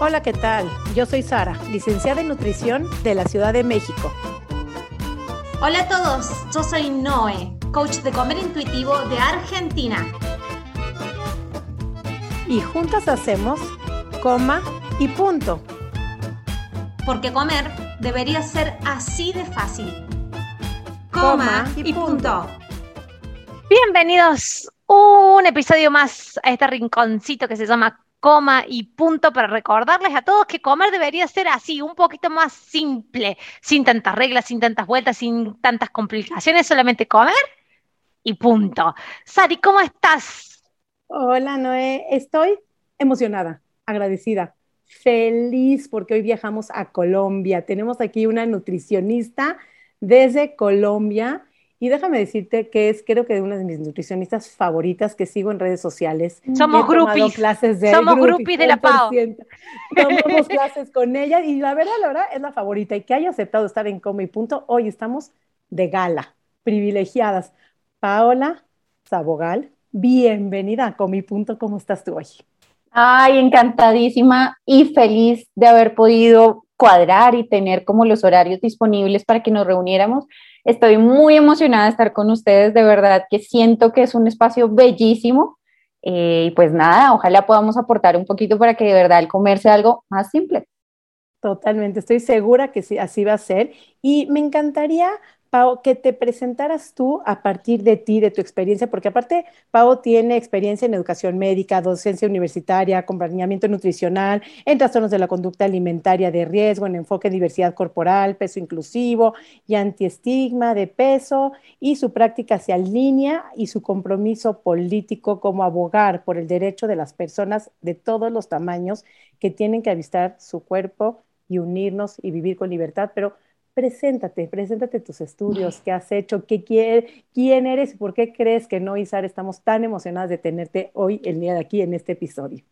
Hola, ¿qué tal? Yo soy Sara, licenciada en nutrición de la Ciudad de México. Hola a todos, yo soy Noé, coach de comer intuitivo de Argentina. Y juntas hacemos coma y punto. Porque comer debería ser así de fácil. Coma, y, punto. Bienvenidos un episodio más a este rinconcito que se llama coma y punto para recordarles a todos que comer debería ser así, un poquito más simple, sin tantas reglas, sin tantas vueltas, sin tantas complicaciones, solamente comer y punto. Sari, ¿cómo estás? Hola, Noé. Estoy emocionada, agradecida, feliz porque hoy viajamos a Colombia. Tenemos aquí una nutricionista desde Colombia y déjame decirte que es, creo que de una de mis nutricionistas favoritas que sigo en redes sociales. Somos groupies. Clases de Somos groupies de la PAO. Tomamos clases con ella y la verdad, la verdad, es la favorita. Y que haya aceptado estar en Coma y Punto, hoy estamos de gala, privilegiadas. Paola Sabogal, bienvenida a Coma y Punto. ¿Cómo estás tú hoy? Ay, encantadísima y feliz de haber podido cuadrar y tener como los horarios disponibles para que nos reuniéramos Estoy muy emocionada de estar con ustedes, de verdad que siento que es un espacio bellísimo. Eh, y pues nada, ojalá podamos aportar un poquito para que de verdad el comer sea algo más simple. Totalmente, estoy segura que sí, así va a ser. Y me encantaría Pau, que te presentaras tú a partir de ti, de tu experiencia, porque aparte Pau tiene experiencia en educación médica, docencia universitaria, acompañamiento nutricional, en trastornos de la conducta alimentaria de riesgo, en enfoque de diversidad corporal, peso inclusivo y antiestigma de peso, y su práctica se alinea y su compromiso político como abogar por el derecho de las personas de todos los tamaños que tienen que avistar su cuerpo y unirnos y vivir con libertad, pero preséntate, preséntate tus estudios, qué has hecho, qué quiere, quién eres y por qué crees que no, Isar, estamos tan emocionadas de tenerte hoy, el día de aquí, en este episodio.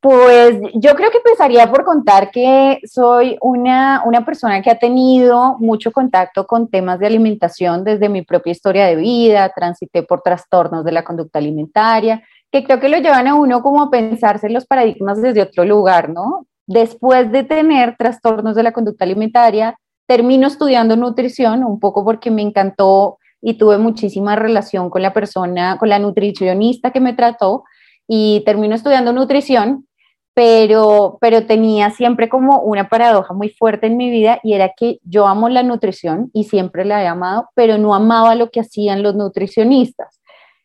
Pues yo creo que empezaría por contar que soy una, una persona que ha tenido mucho contacto con temas de alimentación desde mi propia historia de vida, transité por trastornos de la conducta alimentaria, que creo que lo llevan a uno como a pensarse los paradigmas desde otro lugar, ¿no? Después de tener trastornos de la conducta alimentaria, termino estudiando nutrición, un poco porque me encantó y tuve muchísima relación con la persona, con la nutricionista que me trató y termino estudiando nutrición, pero, pero tenía siempre como una paradoja muy fuerte en mi vida y era que yo amo la nutrición y siempre la he amado, pero no amaba lo que hacían los nutricionistas.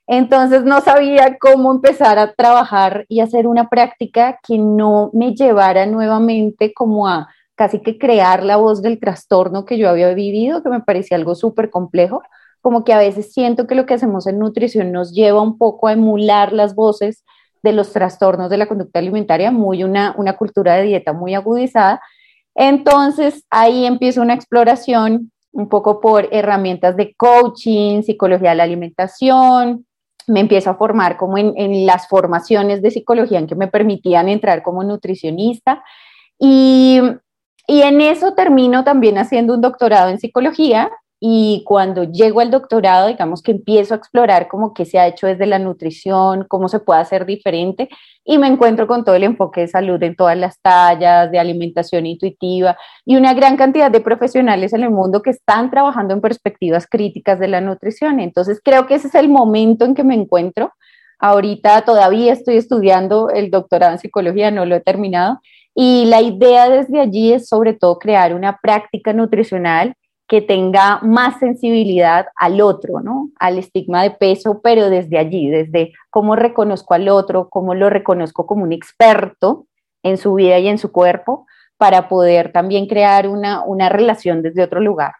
Entonces no sabía cómo empezar a trabajar y hacer una práctica que no me llevara nuevamente como a casi que crear la voz del trastorno que yo había vivido, que me parecía algo súper complejo, como que a veces siento que lo que hacemos en nutrición nos lleva un poco a emular las voces de los trastornos de la conducta alimentaria, muy una, una cultura de dieta muy agudizada. Entonces ahí empieza una exploración un poco por herramientas de coaching, psicología de la alimentación, me empiezo a formar como en, en, las formaciones de psicología en que me permitían entrar como nutricionista y y en eso termino también haciendo un doctorado en psicología y cuando llego al doctorado, digamos que empiezo a explorar cómo que se ha hecho desde la nutrición, cómo se puede hacer diferente y me encuentro con todo el enfoque de salud en todas las tallas, de alimentación intuitiva y una gran cantidad de profesionales en el mundo que están trabajando en perspectivas críticas de la nutrición. Entonces creo que ese es el momento en que me encuentro. Ahorita todavía estoy estudiando el doctorado en psicología, no lo he terminado y la idea desde allí es sobre todo crear una práctica nutricional que tenga más sensibilidad al otro, ¿no? Al estigma de peso, pero desde allí, desde cómo reconozco al otro, cómo lo reconozco como un experto en su vida y en su cuerpo, para poder también crear una, una relación desde otro lugar.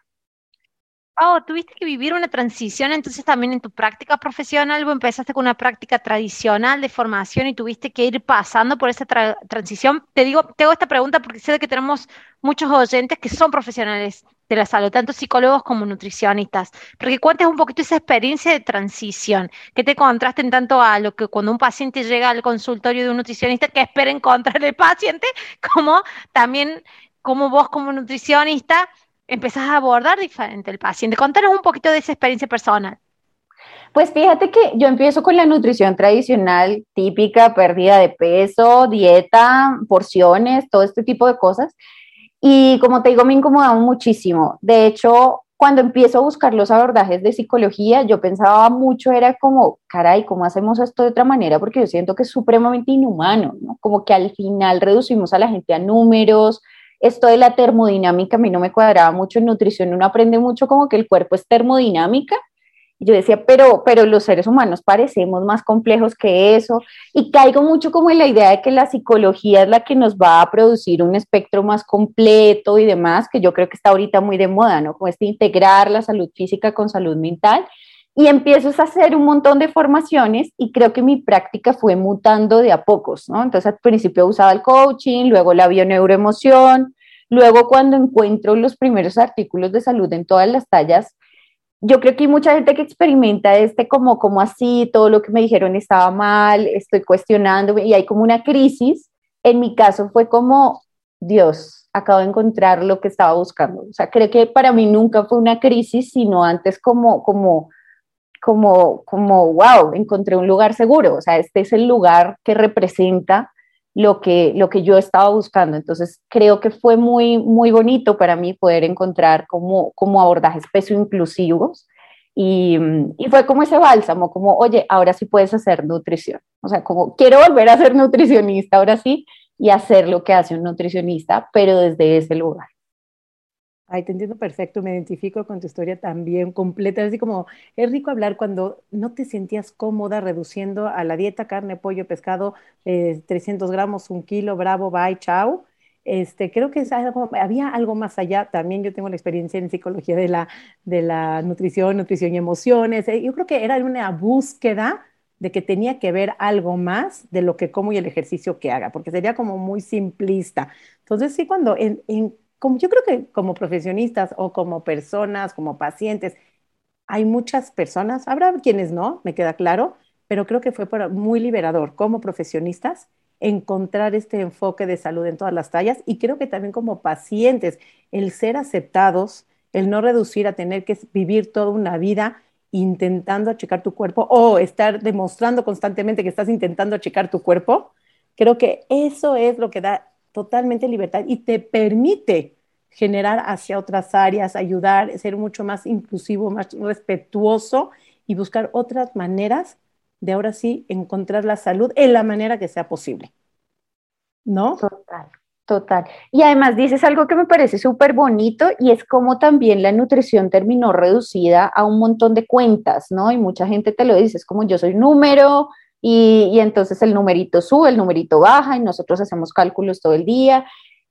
Oh, tuviste que vivir una transición entonces también en tu práctica profesional, o empezaste con una práctica tradicional de formación y tuviste que ir pasando por esa transición. Te digo, te hago esta pregunta porque sé que tenemos muchos oyentes que son profesionales de la salud, tanto psicólogos como nutricionistas, pero que cuentes un poquito esa experiencia de transición, que te contrasten tanto a lo que cuando un paciente llega al consultorio de un nutricionista, que espera encontrar el paciente, como también como vos como nutricionista empezás a abordar diferente el paciente. Contanos un poquito de esa experiencia personal. Pues fíjate que yo empiezo con la nutrición tradicional, típica, pérdida de peso, dieta, porciones, todo este tipo de cosas. Y como te digo, me incomodaba muchísimo. De hecho, cuando empiezo a buscar los abordajes de psicología, yo pensaba mucho, era como, caray, ¿cómo hacemos esto de otra manera? Porque yo siento que es supremamente inhumano, ¿no? Como que al final reducimos a la gente a números. Esto de la termodinámica a mí no me cuadraba mucho en nutrición, uno aprende mucho como que el cuerpo es termodinámica yo decía, pero, pero los seres humanos parecemos más complejos que eso y caigo mucho como en la idea de que la psicología es la que nos va a producir un espectro más completo y demás, que yo creo que está ahorita muy de moda, ¿no? Como este integrar la salud física con salud mental. Y empiezo a hacer un montón de formaciones y creo que mi práctica fue mutando de a pocos, ¿no? Entonces al principio usaba el coaching, luego la bioneuroemoción, luego cuando encuentro los primeros artículos de salud en todas las tallas, yo creo que hay mucha gente que experimenta este como, como así, todo lo que me dijeron estaba mal, estoy cuestionando y hay como una crisis. En mi caso fue como, Dios, acabo de encontrar lo que estaba buscando. O sea, creo que para mí nunca fue una crisis, sino antes como, como, como, como, wow, encontré un lugar seguro. O sea, este es el lugar que representa lo que, lo que yo estaba buscando. Entonces, creo que fue muy, muy bonito para mí poder encontrar como, como abordajes peso inclusivos. Y, y, fue como ese bálsamo, como, oye, ahora sí puedes hacer nutrición. O sea, como, quiero volver a ser nutricionista, ahora sí, y hacer lo que hace un nutricionista, pero desde ese lugar. Ay, te entiendo perfecto, me identifico con tu historia también completa. Así como, es rico hablar cuando no te sentías cómoda reduciendo a la dieta carne, pollo, pescado, 300 eh, gramos, un kilo, bravo, bye, chao. Este, creo que había algo más allá. También yo tengo la experiencia en psicología de la, de la nutrición, nutrición y emociones. Eh, yo creo que era una búsqueda de que tenía que ver algo más de lo que como y el ejercicio que haga, porque sería como muy simplista. Entonces, sí, cuando en como yo creo que como profesionistas o como personas, como pacientes, hay muchas personas, habrá quienes no, me queda claro, pero creo que fue muy liberador como profesionistas encontrar este enfoque de salud en todas las tallas y creo que también como pacientes, el ser aceptados, el no reducir a tener que vivir toda una vida intentando achicar tu cuerpo o estar demostrando constantemente que estás intentando achicar tu cuerpo, creo que eso es lo que da totalmente libertad y te permite generar hacia otras áreas, ayudar, ser mucho más inclusivo, más respetuoso y buscar otras maneras de ahora sí encontrar la salud en la manera que sea posible. ¿No? Total, total. Y además dices algo que me parece súper bonito y es como también la nutrición terminó reducida a un montón de cuentas, ¿no? Y mucha gente te lo dice, es como yo soy número, y, entonces el numerito sube, el numerito baja y nosotros hacemos cálculos todo el día.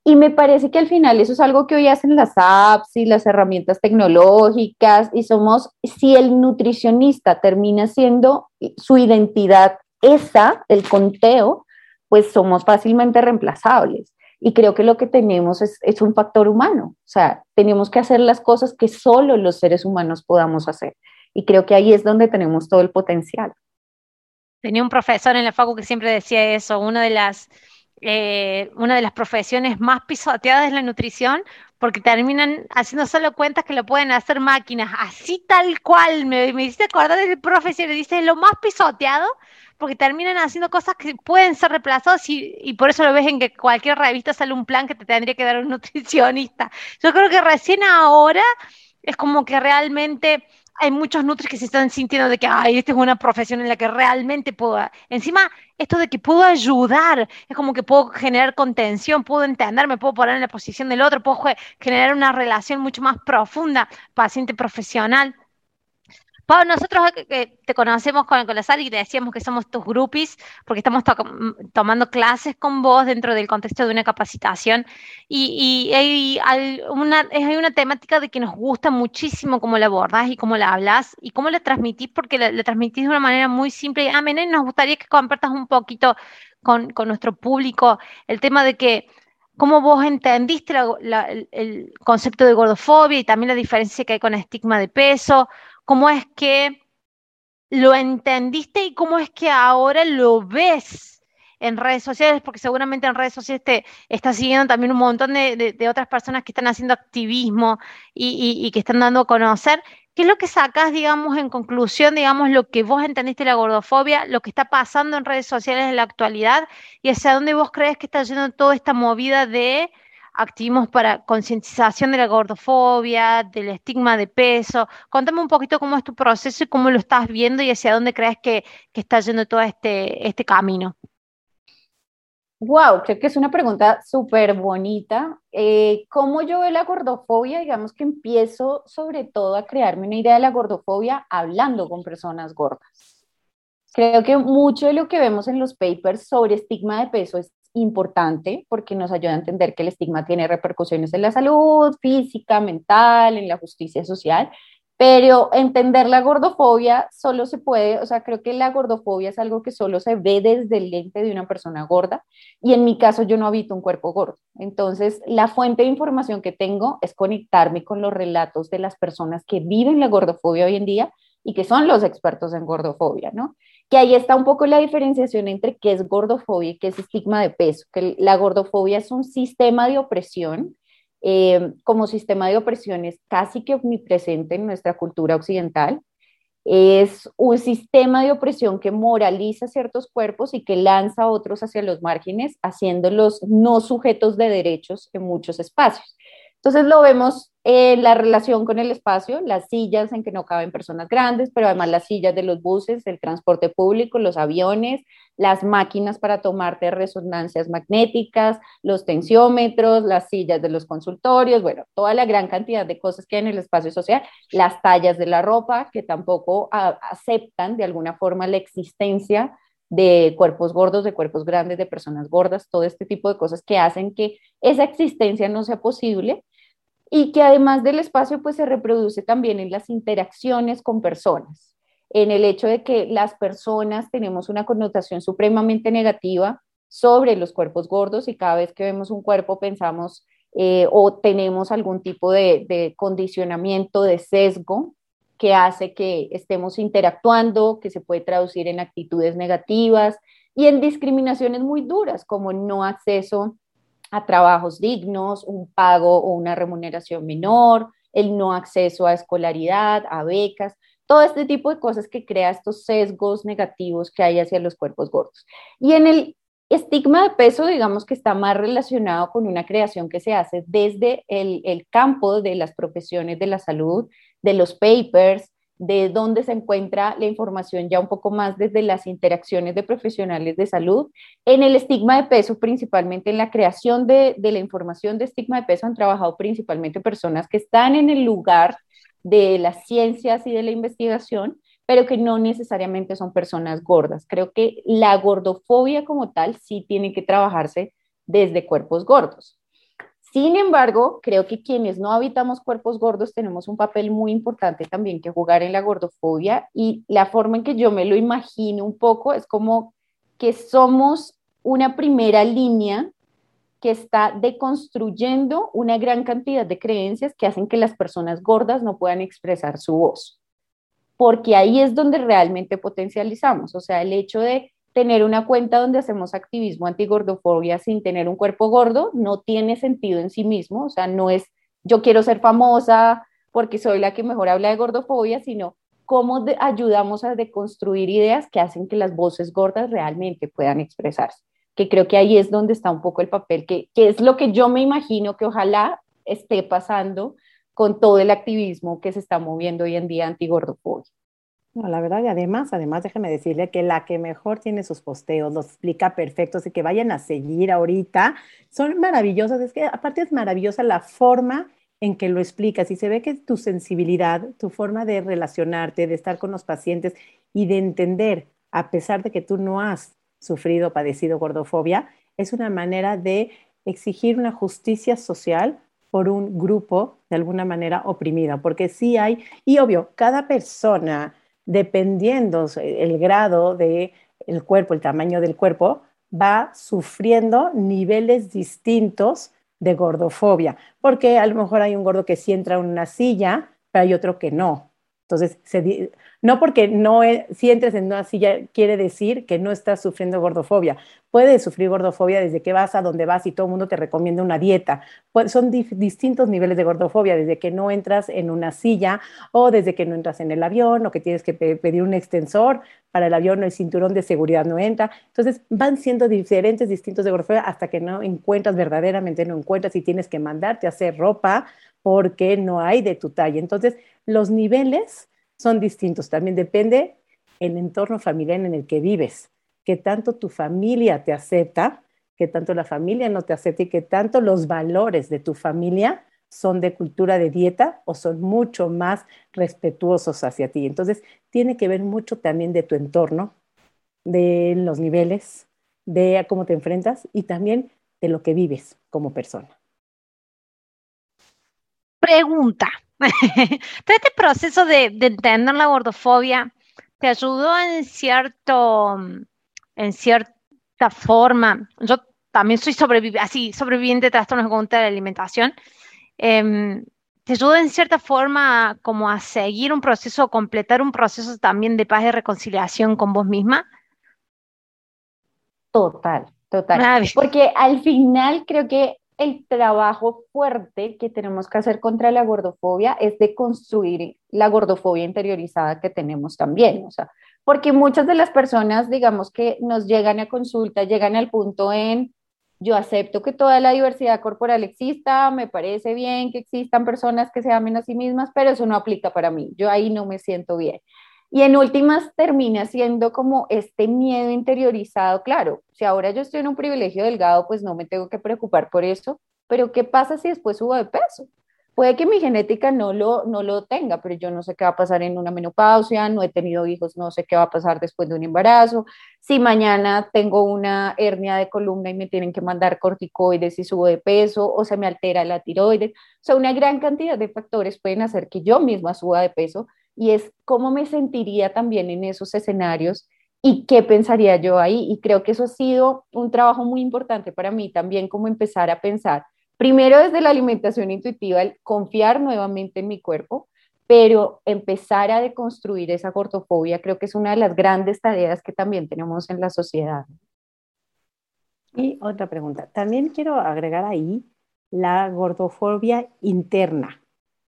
Y me parece que al final eso es algo que hoy hacen las apps y las herramientas tecnológicas y somos, si el nutricionista termina siendo su identidad esa, el conteo, pues somos fácilmente reemplazables. Y creo que lo que tenemos es, es un factor humano, o sea, tenemos que hacer las cosas que solo los seres humanos podamos hacer. Y creo que ahí es donde tenemos todo el potencial. Tenía un profesor en la facu que siempre decía eso, una de las, eh, una de las profesiones más pisoteadas es la nutrición, porque terminan haciendo solo cuentas que lo pueden hacer máquinas, así tal cual. Me, me hiciste acordar del profesor, dice lo más pisoteado, porque terminan haciendo cosas que pueden ser reemplazadas y, y, por eso lo ves en que cualquier revista sale un plan que te tendría que dar un nutricionista. Yo creo que recién ahora es como que realmente hay muchos nutris que se están sintiendo de que, ay, esta es una profesión en la que realmente puedo, encima, esto de que puedo ayudar, es como que puedo generar contención, puedo entenderme, puedo poner en la posición del otro, puedo generar una relación mucho más profunda, paciente profesional. Pau, nosotros te conocemos con, la sala y te decíamos que somos tus groupies porque estamos tomando clases con vos dentro del contexto de una capacitación y, hay, una, hay una temática de que nos gusta muchísimo cómo la abordás y cómo la hablas y cómo la transmitís porque la, transmitís de una manera muy simple y y nos gustaría que compartas un poquito con, con nuestro público el tema de que cómo vos entendiste el concepto de gordofobia y también la diferencia que hay con estigma de peso, cómo es que lo entendiste y cómo es que ahora lo ves en redes sociales, porque seguramente en redes sociales te está siguiendo también un montón de, otras personas que están haciendo activismo y, que están dando a conocer. ¿Qué es lo que sacas, digamos, en conclusión, digamos, lo que vos entendiste de la gordofobia, lo que está pasando en redes sociales en la actualidad y hacia dónde vos crees que está yendo toda esta movida de activismos para concientización de la gordofobia, del estigma de peso. Contame un poquito cómo es tu proceso y cómo lo estás viendo y hacia dónde crees que, está yendo todo este, este camino. Wow, creo que es una pregunta súper bonita. Eh, ¿Cómo yo veo la gordofobia? Digamos que empiezo sobre todo a crearme una idea de la gordofobia hablando con personas gordas. Creo que mucho de lo que vemos en los papers sobre estigma de peso es importante porque nos ayuda a entender que el estigma tiene repercusiones en la salud física, mental, en la justicia social, pero entender la gordofobia solo se puede, o sea, creo que la gordofobia es algo que solo se ve desde el lente de una persona gorda y en mi caso yo no habito un cuerpo gordo. Entonces, la fuente de información que tengo es conectarme con los relatos de las personas que viven la gordofobia hoy en día y que son los expertos en gordofobia, ¿no? Que ahí está un poco la diferenciación entre qué es gordofobia y qué es estigma de peso, que la gordofobia es un sistema de opresión, eh, como sistema de opresión es casi que omnipresente en nuestra cultura occidental, es un sistema de opresión que moraliza ciertos cuerpos y que lanza a otros hacia los márgenes, haciéndolos no sujetos de derechos en muchos espacios. Entonces lo vemos en la relación con el espacio, las sillas en que no caben personas grandes, pero además las sillas de los buses, el transporte público, los aviones, las máquinas para tomarte resonancias magnéticas, los tensiómetros, las sillas de los consultorios, bueno, toda la gran cantidad de cosas que hay en el espacio social, las tallas de la ropa que tampoco aceptan de alguna forma la existencia de cuerpos gordos, de cuerpos grandes, de personas gordas, todo este tipo de cosas que hacen que esa existencia no sea posible y que además del espacio pues se reproduce también en las interacciones con personas, en el hecho de que las personas tenemos una connotación supremamente negativa sobre los cuerpos gordos y cada vez que vemos un cuerpo pensamos eh, o tenemos algún tipo de, de condicionamiento, de sesgo que hace que estemos interactuando, que se puede traducir en actitudes negativas y en discriminaciones muy duras, como no acceso a trabajos dignos, un pago o una remuneración menor, el no acceso a escolaridad, a becas, todo este tipo de cosas que crea estos sesgos negativos que hay hacia los cuerpos gordos. Y en el estigma de peso, digamos que está más relacionado con una creación que se hace desde el, el campo de las profesiones de la salud, de los papers, de dónde se encuentra la información ya un poco más desde las interacciones de profesionales de salud. En el estigma de peso, principalmente en la creación de, de, la información de estigma de peso, han trabajado principalmente personas que están en el lugar de las ciencias y de la investigación, pero que no necesariamente son personas gordas. Creo que la gordofobia como tal sí tiene que trabajarse desde cuerpos gordos. Sin embargo, creo que quienes no habitamos cuerpos gordos tenemos un papel muy importante también que jugar en la gordofobia y la forma en que yo me lo imagino un poco es como que somos una primera línea que está deconstruyendo una gran cantidad de creencias que hacen que las personas gordas no puedan expresar su voz. Porque ahí es donde realmente potencializamos, o sea, el hecho de tener una cuenta donde hacemos activismo antigordofobia sin tener un cuerpo gordo no tiene sentido en sí mismo, o sea, no es yo quiero ser famosa porque soy la que mejor habla de gordofobia, sino cómo ayudamos a deconstruir ideas que hacen que las voces gordas realmente puedan expresarse, que creo que ahí es donde está un poco el papel, que, es lo que yo me imagino que ojalá esté pasando con todo el activismo que se está moviendo hoy en día antigordofobia. No, la verdad, y además, además, déjeme decirle que la que mejor tiene sus posteos, los explica perfecto, así que vayan a seguir ahorita, son maravillosos, es que aparte es maravillosa la forma en que lo explicas y se ve que tu sensibilidad, tu forma de relacionarte, de estar con los pacientes y de entender, a pesar de que tú no has sufrido, padecido gordofobia, es una manera de exigir una justicia social por un grupo de alguna manera oprimida, porque sí hay, y obvio, cada persona dependiendo el grado del el cuerpo, el tamaño del cuerpo, va sufriendo niveles distintos de gordofobia, porque a lo mejor hay un gordo que sí entra en una silla, pero hay otro que no. Entonces, no porque no si entres en una silla quiere decir que no estás sufriendo gordofobia. Puedes sufrir gordofobia desde que vas a donde vas y todo el mundo te recomienda una dieta. son distintos niveles de gordofobia, desde que no entras en una silla o desde que no entras en el avión o que tienes que pedir un extensor para el avión o el cinturón de seguridad no entra. Entonces, van siendo diferentes, distintos de gordofobia hasta que no encuentras verdaderamente, no encuentras y tienes que mandarte a hacer ropa porque no hay de tu talla. Entonces, los niveles son distintos. También depende el entorno familiar en el que vives, que tanto tu familia te acepta, que tanto la familia no te acepta y que tanto los valores de tu familia son de cultura de dieta o son mucho más respetuosos hacia ti. Entonces, tiene que ver mucho también de tu entorno, de los niveles, de cómo te enfrentas y también de lo que vives como persona. Pregunta. Todo este proceso de, entender la gordofobia te ayudó en cierto, en cierta forma. Yo también soy sobreviviente, así, sobreviviente de trastornos de conducta de la alimentación. Em, ¿Te ayudó en cierta forma como a seguir un proceso, completar un proceso también de paz y reconciliación con vos misma? Total, total. Porque al final creo que el trabajo fuerte que tenemos que hacer contra la gordofobia es de construir la gordofobia interiorizada que tenemos también, o sea, porque muchas de las personas, digamos que nos llegan a consulta, llegan al punto en, yo acepto que toda la diversidad corporal exista, me parece bien que existan personas que se amen a sí mismas, pero eso no aplica para mí, yo ahí no me siento bien. Y en últimas termina siendo como este miedo interiorizado, claro, si ahora yo estoy en un privilegio delgado, pues no me tengo que preocupar por eso, pero ¿qué pasa si después subo de peso? Puede que mi genética no lo, no lo tenga, pero yo no sé qué va a pasar en una menopausia, no he tenido hijos, no sé qué va a pasar después de un embarazo. Si mañana tengo una hernia de columna y me tienen que mandar corticoides y subo de peso o se me altera la tiroides. O sea, una gran cantidad de factores pueden hacer que yo misma suba de peso y es cómo me sentiría también en esos escenarios y qué pensaría yo ahí. Y creo que eso ha sido un trabajo muy importante para mí también, como empezar a pensar, primero desde la alimentación intuitiva, el confiar nuevamente en mi cuerpo, pero empezar a deconstruir esa gordofobia creo que es una de las grandes tareas que también tenemos en la sociedad. Y otra pregunta, también quiero agregar ahí la gordofobia interna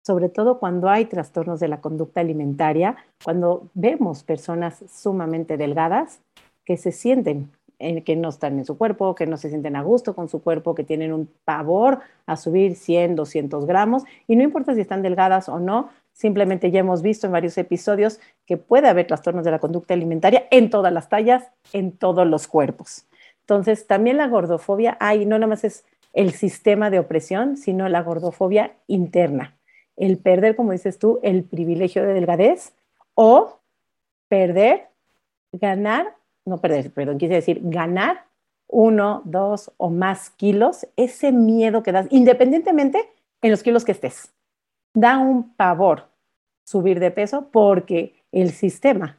sobre todo cuando hay trastornos de la conducta alimentaria, cuando vemos personas sumamente delgadas que se sienten eh, que no están en su cuerpo, que no se sienten a gusto con su cuerpo, que tienen un pavor a subir 100, 200 gramos, y no importa si están delgadas o no, simplemente ya hemos visto en varios episodios que puede haber trastornos de la conducta alimentaria en todas las tallas, en todos los cuerpos. Entonces, también la gordofobia hay, no nada más es el sistema de opresión, sino la gordofobia interna el perder, como dices tú, el privilegio de delgadez o perder, ganar, no perder, perdón, quise decir ganar uno, dos o más kilos, ese miedo que das, independientemente en los kilos que estés, da un pavor subir de peso porque el sistema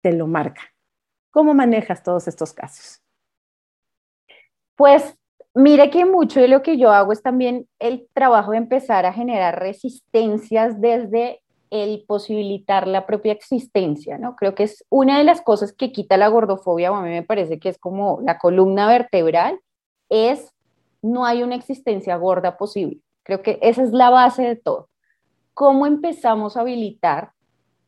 te lo marca. ¿Cómo manejas todos estos casos? Pues Mire que mucho de lo que yo hago es también el trabajo de empezar a generar resistencias desde el posibilitar la propia existencia, ¿no? Creo que es una de las cosas que quita la gordofobia, a mí me parece que es como la columna vertebral, es no hay una existencia gorda posible. Creo que esa es la base de todo. ¿Cómo empezamos a habilitar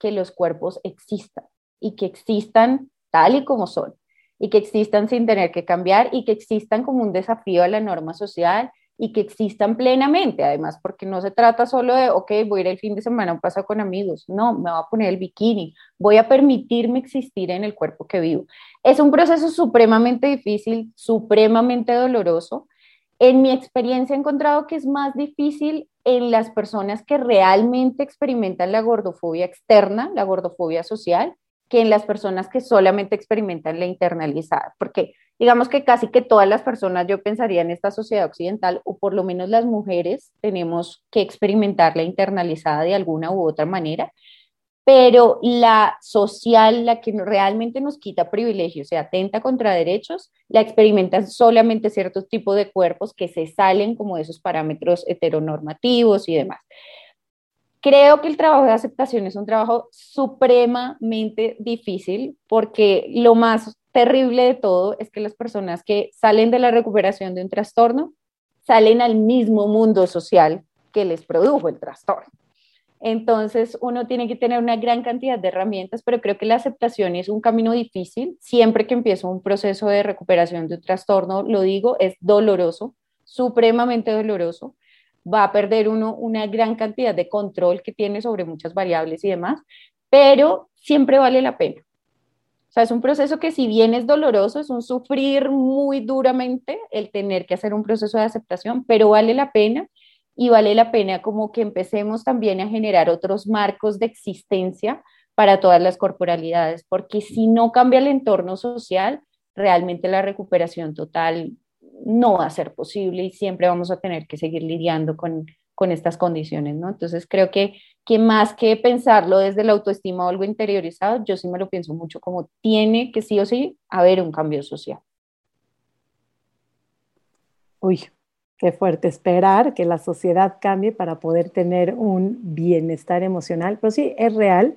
que los cuerpos existan y que existan tal y como son? Y que existan sin tener que cambiar y que existan como un desafío a la norma social y que existan plenamente, además, porque no se trata solo de, ok, voy a ir el fin de semana a un paso con amigos, no, me voy a poner el bikini, voy a permitirme existir en el cuerpo que vivo. Es un proceso supremamente difícil, supremamente doloroso. En mi experiencia he encontrado que es más difícil en las personas que realmente experimentan la gordofobia externa, la gordofobia social, que en las personas que solamente experimentan la internalizada, porque digamos que casi que todas las personas, yo pensaría en esta sociedad occidental, o por lo menos las mujeres, tenemos que experimentar la internalizada de alguna u otra manera, pero la social, la que realmente nos quita privilegios, se atenta contra derechos, la experimentan solamente ciertos tipos de cuerpos que se salen como de esos parámetros heteronormativos y demás. Creo que el trabajo de aceptación es un trabajo supremamente difícil porque lo más terrible de todo es que las personas que salen de la recuperación de un trastorno salen al mismo mundo social que les produjo el trastorno. Entonces, uno tiene que tener una gran cantidad de herramientas, pero creo que la aceptación es un camino difícil. Siempre que empiezo un proceso de recuperación de un trastorno, lo digo, es doloroso, supremamente doloroso. Va a perder uno una gran cantidad de control que tiene sobre muchas variables y demás, pero siempre vale la pena. O sea, es un proceso que si bien es doloroso, es un sufrir muy duramente el tener que hacer un proceso de aceptación, pero vale la pena y vale la pena como que empecemos también a generar otros marcos de existencia para todas las corporalidades, porque si no cambia el entorno social, realmente la recuperación total no va a ser posible y siempre vamos a tener que seguir lidiando con, con estas condiciones, ¿no? Entonces creo que, que más que pensarlo desde la autoestima o algo interiorizado, yo sí me lo pienso mucho como tiene que sí o sí haber un cambio social. Uy, qué fuerte esperar que la sociedad cambie para poder tener un bienestar emocional, pero sí, es real.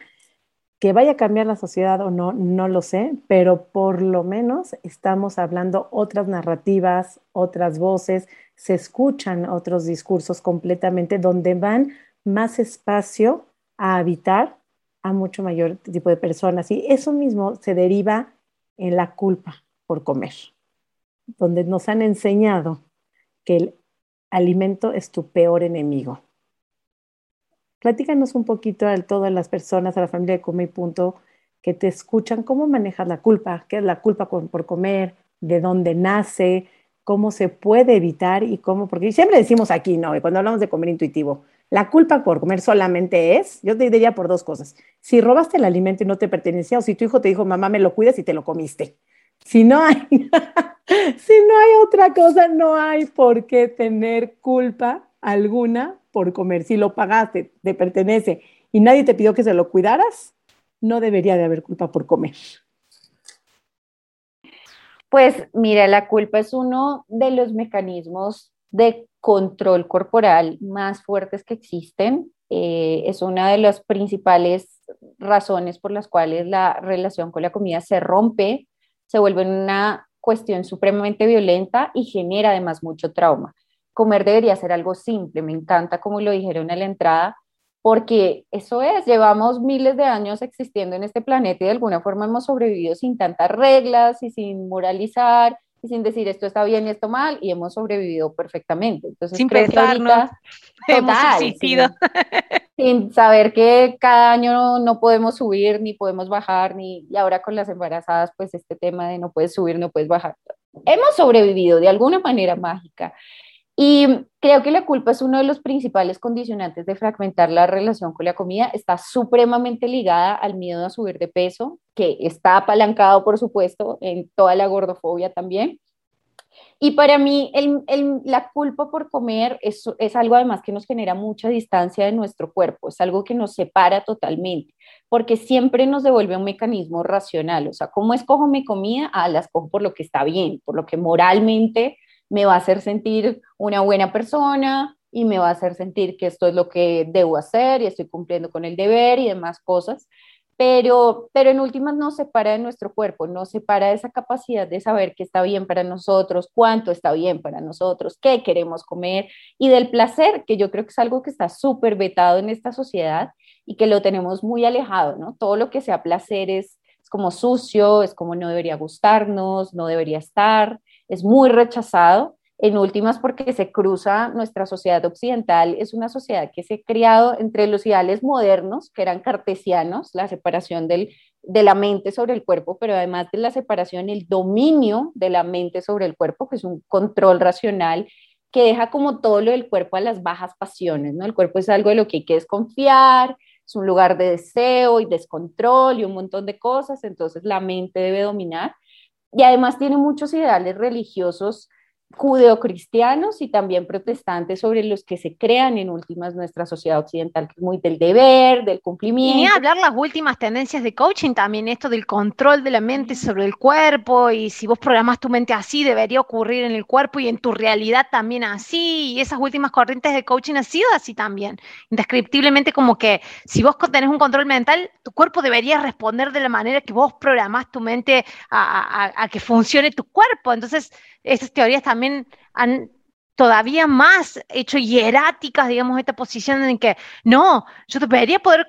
Que vaya a cambiar la sociedad o no, no lo sé, pero por lo menos estamos hablando otras narrativas, otras voces, se escuchan otros discursos completamente donde van más espacio a habitar a mucho mayor tipo de personas. Y eso mismo se deriva en la culpa por comer, donde nos han enseñado que el alimento es tu peor enemigo. Platícanos un poquito a todas las personas, a la familia de Come y Punto, que te escuchan, cómo manejas la culpa, qué es la culpa por comer, de dónde nace, cómo se puede evitar y cómo, porque siempre decimos aquí, ¿no? Y cuando hablamos de comer intuitivo, la culpa por comer solamente es, yo te diría por dos cosas. Si robaste el alimento y no te pertenecía, o si tu hijo te dijo, mamá, me lo cuidas y te lo comiste. Si no hay, si no hay otra cosa, no hay por qué tener culpa alguna por comer. Si lo pagaste, te pertenece y nadie te pidió que se lo cuidaras, no debería de haber culpa por comer. Pues mira, la culpa es uno de los mecanismos de control corporal más fuertes que existen. Eh, es una de las principales razones por las cuales la relación con la comida se rompe, se vuelve una cuestión supremamente violenta y genera además mucho trauma. Comer debería ser algo simple, me encanta como lo dijeron en la entrada, porque eso es, llevamos miles de años existiendo en este planeta y de alguna forma hemos sobrevivido sin tantas reglas y sin moralizar y sin decir esto está bien y esto mal y hemos sobrevivido perfectamente. Entonces, sin pensarnos, hemos existido. Sin, saber que cada año no, podemos subir ni podemos bajar, ni, y ahora con las embarazadas, pues este tema de no puedes subir, no puedes bajar. Hemos sobrevivido de alguna manera mágica y creo que la culpa es uno de los principales condicionantes de fragmentar la relación con la comida. Está supremamente ligada al miedo a subir de peso, que está apalancado, por supuesto, en toda la gordofobia también. Y para mí, la culpa por comer es, es algo además que nos genera mucha distancia de nuestro cuerpo, es algo que nos separa totalmente, porque siempre nos devuelve un mecanismo racional. O sea, ¿cómo escojo mi comida? Ah, la escojo por lo que está bien, por lo que moralmente me va a hacer sentir una buena persona y me va a hacer sentir que esto es lo que debo hacer y estoy cumpliendo con el deber y demás cosas. Pero, pero en últimas nos separa de nuestro cuerpo, nos separa de esa capacidad de saber qué está bien para nosotros, cuánto está bien para nosotros, qué queremos comer y del placer, que yo creo que es algo que está súper vetado en esta sociedad y que lo tenemos muy alejado, ¿no? Todo lo que sea placer es, es como sucio, es como no debería gustarnos, no debería estar es muy rechazado, en últimas porque se cruza nuestra sociedad occidental, es una sociedad que se ha criado entre los ideales modernos, que eran cartesianos, la separación del, de la mente sobre el cuerpo, pero además de la separación, el dominio de la mente sobre el cuerpo, que es un control racional que deja como todo lo del cuerpo a las bajas pasiones, ¿no? El cuerpo es algo de lo que hay que desconfiar, es un lugar de deseo y descontrol y un montón de cosas, entonces la mente debe dominar y además tiene muchos ideales religiosos judeocristianos y también protestantes sobre los que se crean en últimas nuestra sociedad occidental, que es muy del deber, del cumplimiento. Y ni hablar las últimas tendencias de coaching también, esto del control de la mente sobre el cuerpo y si vos programas tu mente así, debería ocurrir en el cuerpo y en tu realidad también así. Y esas últimas corrientes de coaching han sido así también. Indescriptiblemente como que si vos tenés un control mental, tu cuerpo debería responder de la manera que vos programás tu mente a, a que funcione tu cuerpo. Entonces, esas teorías también han todavía más hecho hieráticas, digamos, esta posición en que no, yo debería poder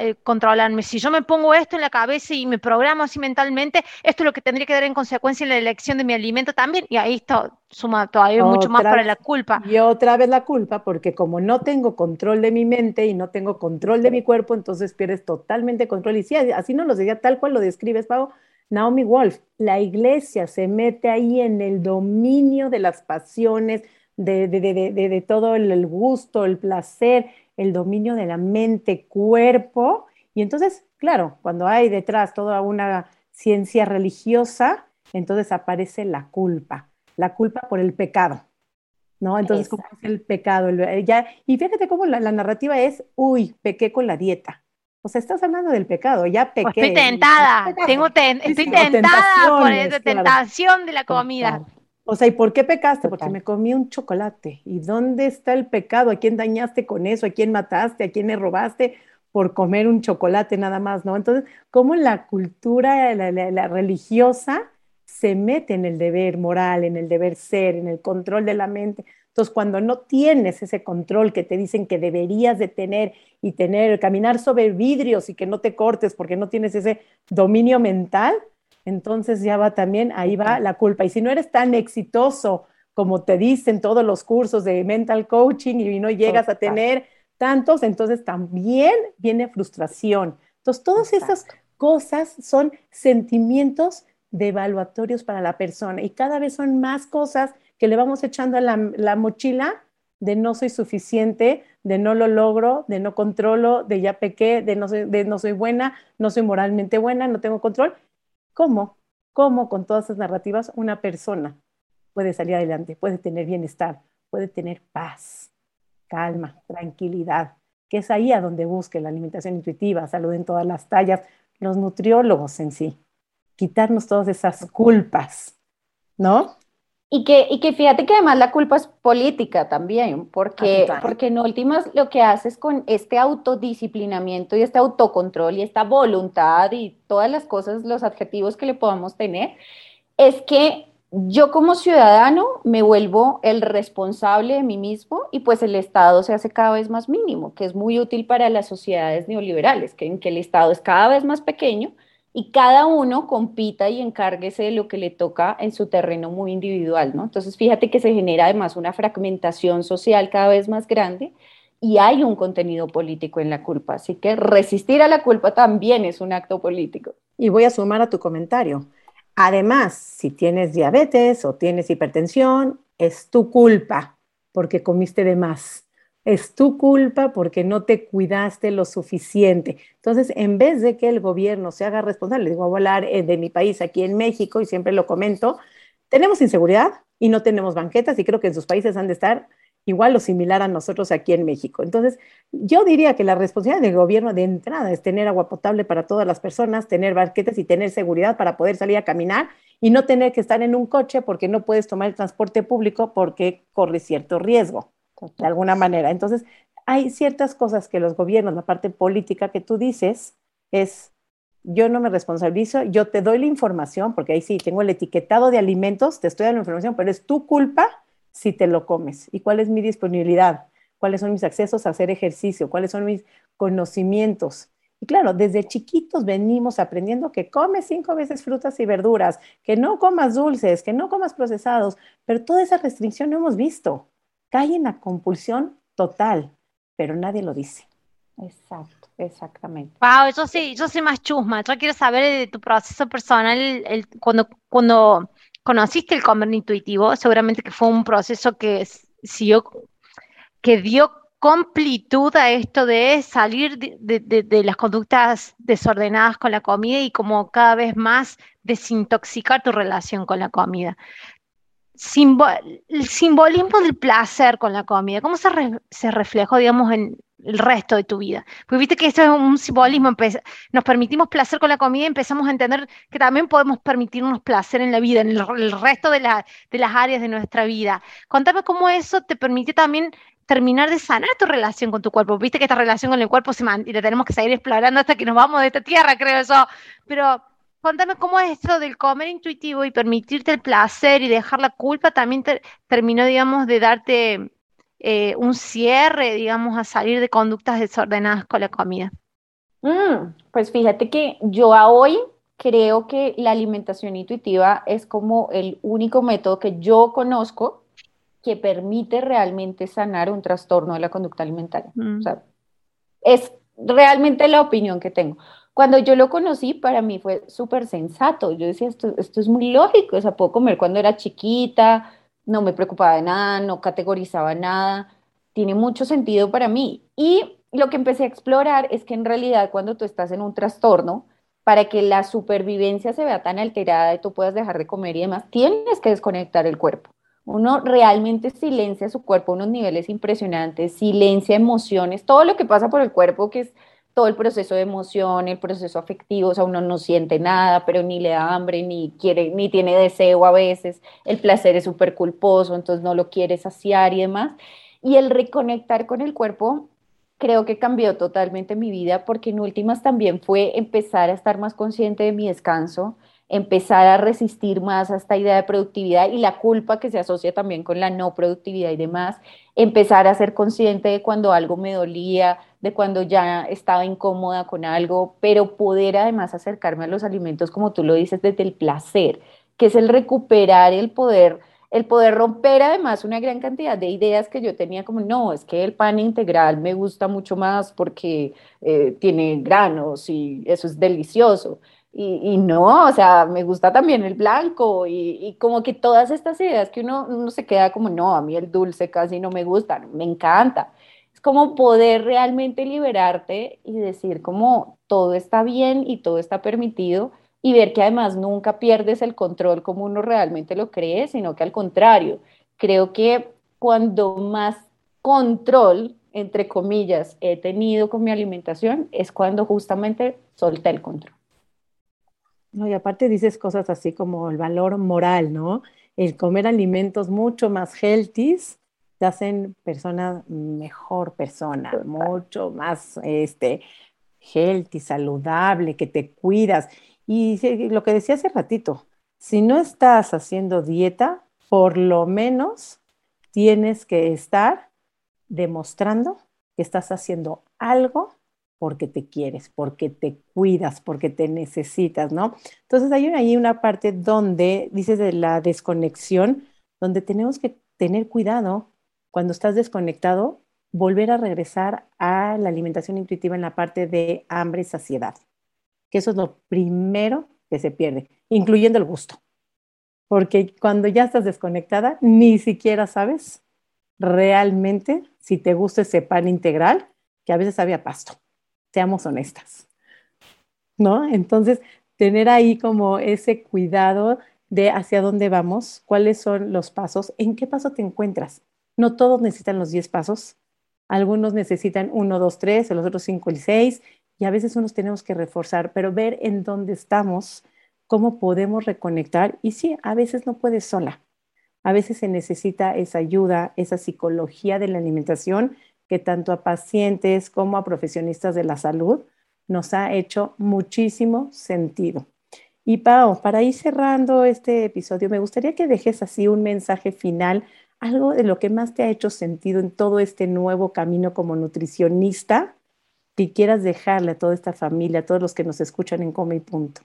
eh, controlarme. Si yo me pongo esto en la cabeza y me programo así mentalmente, esto es lo que tendría que dar en consecuencia en la elección de mi alimento también. Y ahí está, suma todavía mucho más para la culpa. Y otra vez la culpa, porque como no tengo control de mi mente y no tengo control de mi cuerpo, entonces pierdes totalmente control. Y sí, así no lo decía tal cual lo describes, Pau, Naomi Wolf, la iglesia se mete ahí en el dominio de las pasiones, de, todo el, gusto, el placer, el dominio de la mente, cuerpo. Y entonces, claro, cuando hay detrás toda una ciencia religiosa, entonces aparece la culpa, la culpa por el pecado. ¿No? Entonces, ¿cómo es el pecado? ya, y fíjate cómo la narrativa es, uy, pequé con la dieta, o sea, estás hablando del pecado, ya pequé. estoy tentada, tengo estoy tentada por esa tentación de la comida. O sea, ¿y por qué pecaste? Porque me comí un chocolate. ¿Y dónde está el pecado? ¿A quién dañaste con eso? ¿A quién mataste? ¿A quién le robaste por comer un chocolate nada más? ¿No? Entonces, ¿cómo la cultura la religiosa se mete en el deber moral, en el deber ser, en el control de la mente? Entonces, cuando no tienes ese control que te dicen que deberías de tener y tener, caminar sobre vidrios y que no te cortes porque no tienes ese dominio mental, entonces ya va también, ahí va la culpa. Y si no eres tan exitoso como te dicen todos los cursos de mental coaching y no llegas a tener tantos, entonces también viene frustración. Entonces, todas esas cosas son sentimientos devaluatorios para la persona y cada vez son más cosas que le vamos echando a la, mochila de no soy suficiente, de no lo logro, de no controlo, de ya pequé, de no soy, de no soy buena, no soy moralmente buena, no tengo control. ¿Cómo? ¿Cómo con todas esas narrativas una persona puede salir adelante, puede tener bienestar, puede tener paz, calma, tranquilidad? Que es ahí a donde busque la alimentación intuitiva, salud en todas las tallas, los nutriólogos en sí. Quitarnos todas esas culpas, ¿no? Y que, y que fíjate que además la culpa es política también, porque, porque en últimas lo que haces con este autodisciplinamiento y este autocontrol y esta voluntad y todas las cosas, los adjetivos que le podamos tener, es que yo como ciudadano me vuelvo el responsable de mí mismo y pues el Estado se hace cada vez más mínimo, que es muy útil para las sociedades neoliberales, que en que el Estado es cada vez más pequeño y cada uno compita y encárguese de lo que le toca en su terreno muy individual, ¿no? Entonces, fíjate que se genera además una fragmentación social cada vez más grande y hay un contenido político en la culpa, así que resistir a la culpa también es un acto político. Y voy a sumar a tu comentario. Además, si tienes diabetes o tienes hipertensión, es tu culpa porque comiste de más es tu culpa porque no te cuidaste lo suficiente. Entonces, en vez de que el gobierno se haga responsable, digo, voy a hablar eh, de mi país aquí en México y siempre lo comento, tenemos inseguridad y no tenemos banquetas y creo que en sus países han de estar igual o similar a nosotros aquí en México. Entonces, yo diría que la responsabilidad del gobierno de entrada es tener agua potable para todas las personas, tener banquetas y tener seguridad para poder salir a caminar y no tener que estar en un coche porque no puedes tomar el transporte público porque corre cierto riesgo de alguna manera. Entonces, hay ciertas cosas que los gobiernos, la parte política que tú dices, es yo no me responsabilizo, yo te doy la información, porque ahí sí, tengo el etiquetado de alimentos, te estoy dando la información, pero es tu culpa si te lo comes. ¿Y cuál es mi disponibilidad? ¿Cuáles son mis accesos a hacer ejercicio? ¿Cuáles son mis conocimientos? Y claro, desde chiquitos venimos aprendiendo que comes cinco veces frutas y verduras, que no comas dulces, que no comas procesados, pero toda esa restricción no hemos visto cae en la compulsión total, pero nadie lo dice. Exacto, exactamente. Wow, yo sí, yo soy más chusma. Yo quiero saber de tu proceso personal, el, cuando, cuando conociste el comer intuitivo, seguramente que fue un proceso que siguió, que dio completud a esto de salir de, de, las conductas desordenadas con la comida y como cada vez más desintoxicar tu relación con la comida el simbolismo del placer con la comida, ¿cómo se, se reflejó, digamos, en el resto de tu vida? Porque viste que esto es un simbolismo, nos permitimos placer con la comida y empezamos a entender que también podemos permitirnos placer en la vida, en el, resto de, de las áreas de nuestra vida. Contame cómo eso te permite también terminar de sanar tu relación con tu cuerpo. Viste que esta relación con el cuerpo se y la tenemos que seguir explorando hasta que nos vamos de esta tierra, creo yo. Pero Cuéntame cómo es esto del comer intuitivo y permitirte el placer y dejar la culpa también terminó, digamos, de darte eh, un cierre, digamos, a salir de conductas desordenadas con la comida. Mm, pues fíjate que yo a hoy creo que la alimentación intuitiva es como el único método que yo conozco que permite realmente sanar un trastorno de la conducta alimentaria. Mm. O sea, es realmente la opinión que tengo. Cuando yo lo conocí, para mí fue súper sensato. Yo decía, esto, esto es muy lógico, o sea, puedo comer cuando era chiquita, no me preocupaba de nada, no categorizaba nada, tiene mucho sentido para mí. Y lo que empecé a explorar es que en realidad cuando tú estás en un trastorno, para que la supervivencia se vea tan alterada y tú puedas dejar de comer y demás, tienes que desconectar el cuerpo. Uno realmente silencia su cuerpo a unos niveles impresionantes, silencia emociones, todo lo que pasa por el cuerpo, que es todo el proceso de emoción, el proceso afectivo, o sea, uno no siente nada, pero ni le da hambre, ni quiere, ni tiene deseo a veces, el placer es súper culposo, entonces no lo quiere saciar y demás. Y el reconectar con el cuerpo creo que cambió totalmente mi vida porque en últimas también fue empezar a estar más consciente de mi descanso, empezar a resistir más a esta idea de productividad y la culpa que se asocia también con la no productividad y demás, empezar a ser consciente de cuando algo me dolía, de cuando ya estaba incómoda con algo, pero poder además acercarme a los alimentos, como tú lo dices, desde el placer, que es el recuperar el poder, el poder romper además una gran cantidad de ideas que yo tenía como, no, es que el pan integral me gusta mucho más porque eh, tiene granos y eso es delicioso y, no, o sea, me gusta también el blanco y, como que todas estas ideas que uno, uno, se queda como, no, a mí el dulce casi no me gusta, me encanta. Es como poder realmente liberarte y decir como todo está bien y todo está permitido y ver que además nunca pierdes el control como uno realmente lo cree, sino que al contrario, creo que cuando más control, entre comillas, he tenido con mi alimentación es cuando justamente solté el control. No, y aparte dices cosas así como el valor moral, ¿no? El comer alimentos mucho más healthy te hacen persona mejor persona, mucho más este, healthy, saludable, que te cuidas. Y lo que decía hace ratito, si no estás haciendo dieta, por lo menos tienes que estar demostrando que estás haciendo algo porque te quieres, porque te cuidas, porque te necesitas, ¿no? Entonces hay ahí una parte donde dices de la desconexión, donde tenemos que tener cuidado cuando estás desconectado, volver a regresar a la alimentación intuitiva en la parte de hambre y saciedad, que eso es lo primero que se pierde, incluyendo el gusto. Porque cuando ya estás desconectada, ni siquiera sabes realmente si te gusta ese pan integral, que a veces había pasto seamos honestas, ¿no? Entonces, tener ahí como ese cuidado de hacia dónde vamos, cuáles son los pasos, en qué paso te encuentras. No todos necesitan los 10 pasos, algunos necesitan 1, 2, 3, los otros 5 y 6, y a veces unos tenemos que reforzar, pero ver en dónde estamos, cómo podemos reconectar, y sí, a veces no puedes sola. A veces se necesita esa ayuda, esa psicología de la alimentación que tanto a pacientes como a profesionistas de la salud nos ha hecho muchísimo sentido. Y Pau, para ir cerrando este episodio, me gustaría que dejes así un mensaje final, algo de lo que más te ha hecho sentido en todo este nuevo camino como nutricionista, que quieras dejarle a toda esta familia, a todos los que nos escuchan en Come y Punto.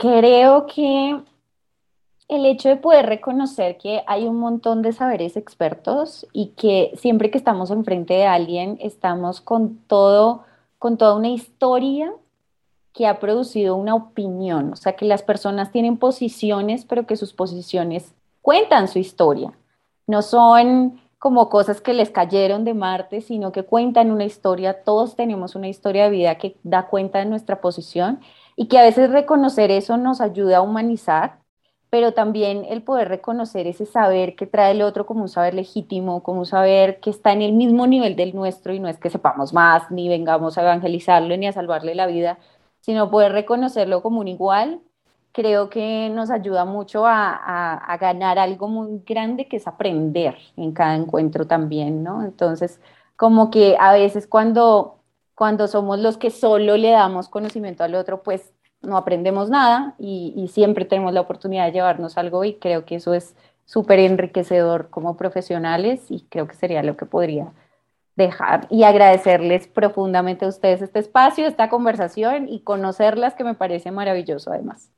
Creo que el hecho de poder reconocer que hay un montón de saberes expertos y que siempre que estamos enfrente de alguien estamos con todo, con toda una historia que ha producido una opinión, o sea que las personas tienen posiciones, pero que sus posiciones cuentan su historia. No son como cosas que les cayeron de Marte, sino que cuentan una historia. Todos tenemos una historia de vida que da cuenta de nuestra posición y que a veces reconocer eso nos ayuda a humanizar pero también el poder reconocer ese saber que trae el otro como un saber legítimo, como un saber que está en el mismo nivel del nuestro y no es que sepamos más, ni vengamos a evangelizarlo, ni a salvarle la vida, sino poder reconocerlo como un igual, creo que nos ayuda mucho a, ganar algo muy grande que es aprender en cada encuentro también, ¿no? Entonces, como que a veces cuando, cuando somos los que solo le damos conocimiento al otro, pues no aprendemos nada y, siempre tenemos la oportunidad de llevarnos algo y creo que eso es súper enriquecedor como profesionales y creo que sería lo que podría dejar y agradecerles profundamente a ustedes este espacio, esta conversación y conocerlas que me parece maravilloso además.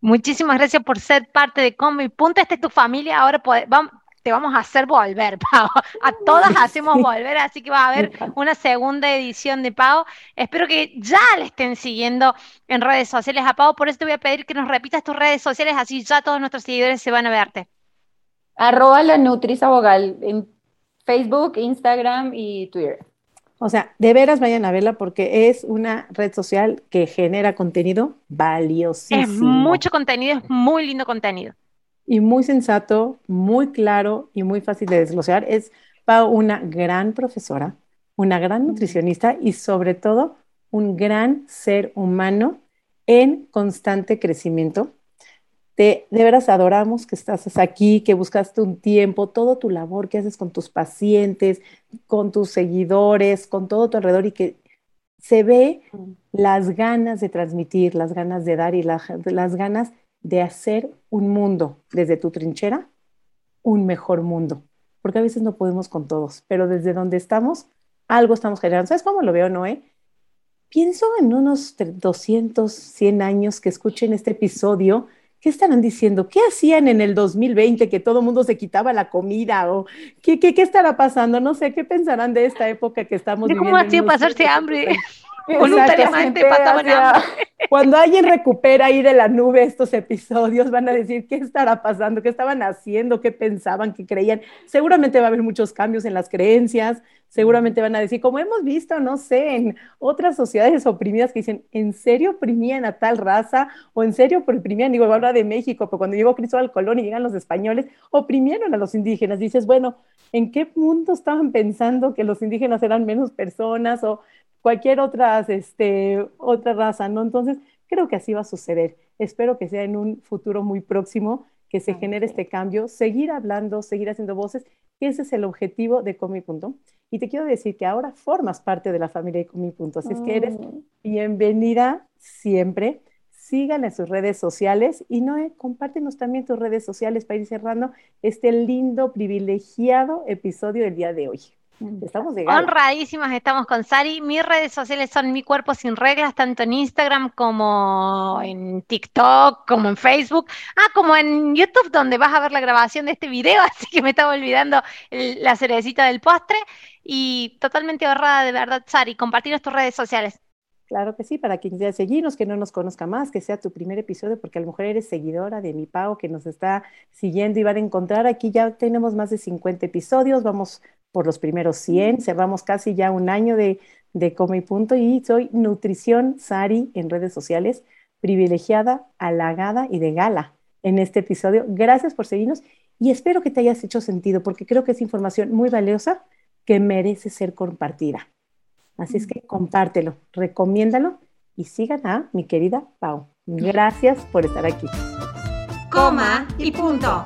Muchísimas gracias por ser parte de Como y Punto. Esta es tu familia. Ahora vamos, te vamos a hacer volver, Pau. A todas hacemos volver, así que va a haber una segunda edición de Pau. Espero que ya le estén siguiendo en redes sociales a Pau. Por eso te voy a pedir que nos repitas tus redes sociales, así ya todos nuestros seguidores se van a verte. Arroba la Nutris Abogal en Facebook, Instagram y Twitter. O sea, de veras vayan a verla porque es una red social que genera contenido valiosísimo. Es mucho contenido, es muy lindo contenido y muy sensato, muy claro y muy fácil de desglosar. Es Pau una gran profesora, una gran nutricionista y sobre todo un gran ser humano en constante crecimiento. Te, de veras adoramos que estás aquí, que buscaste un tiempo, todo tu labor que haces con tus pacientes, con tus seguidores, con todo tu alrededor y que se ve las ganas de transmitir, las ganas de dar y las ganas de hacer un mundo desde tu trinchera, un mejor mundo. Porque a veces no podemos con todos, pero desde donde estamos, algo estamos generando. ¿Sabes cómo lo veo, Noé? Pienso en unos 200, 100 años que escuchen este episodio. ¿Qué estarán diciendo? ¿Qué hacían en el 2020 que todo el mundo se quitaba la comida? ¿O qué, qué, qué estará pasando? No sé, ¿qué pensarán de esta época que estamos viviendo? ¿Cómo hacía pasarse hambre? Voluntariamente pasaban hambre. Cuando alguien recupera ahí de la nube estos episodios, van a decir qué estará pasando, qué estaban haciendo, qué pensaban, qué creían. Seguramente va a haber muchos cambios en las creencias, seguramente van a decir, como hemos visto, no sé, en otras sociedades oprimidas que dicen, ¿en serio oprimían a tal raza? ¿O en serio oprimían? Digo, habla de México, pero cuando llegó Cristóbal Colón y llegan los españoles, oprimieron a los indígenas. Dices, bueno, ¿en qué punto estaban pensando que los indígenas eran menos personas o cualquier otra, este, otra raza, ¿no? Entonces, creo que así va a suceder. Espero que sea en un futuro muy próximo que se genere este cambio, seguir hablando, seguir haciendo voces, que ese es el objetivo de Comi Punto. Y te quiero decir que ahora formas parte de la familia de Comi Punto, así es que eres mm. bienvenida siempre. Síganle en sus redes sociales y no compártenos también tus redes sociales para ir cerrando este lindo, privilegiado episodio del día de hoy. Estamos de Honradísimas estamos con Sari. Mis redes sociales son Mi Cuerpo Sin Reglas, tanto en Instagram como en TikTok, como en Facebook. Ah, como en YouTube, donde vas a ver la grabación de este video, así que me estaba olvidando la cerecita del postre. Y totalmente ahorrada, de verdad, Sari. Compartir tus redes sociales. Claro que sí, para quien quiera seguirnos, que no nos conozca más, que sea tu primer episodio, porque a lo mejor eres seguidora de mi Pau, que nos está siguiendo y van a encontrar. Aquí ya tenemos más de 50 episodios, vamos por los primeros 100, cerramos casi ya un año de, de Come y Punto y soy Nutrición Sari en redes sociales, privilegiada, halagada y de gala en este episodio. Gracias por seguirnos y espero que te hayas hecho sentido porque creo que es información muy valiosa que merece ser compartida. Así es que compártelo, recomiéndalo y sigan a mi querida Pau. Gracias por estar aquí. Coma y punto.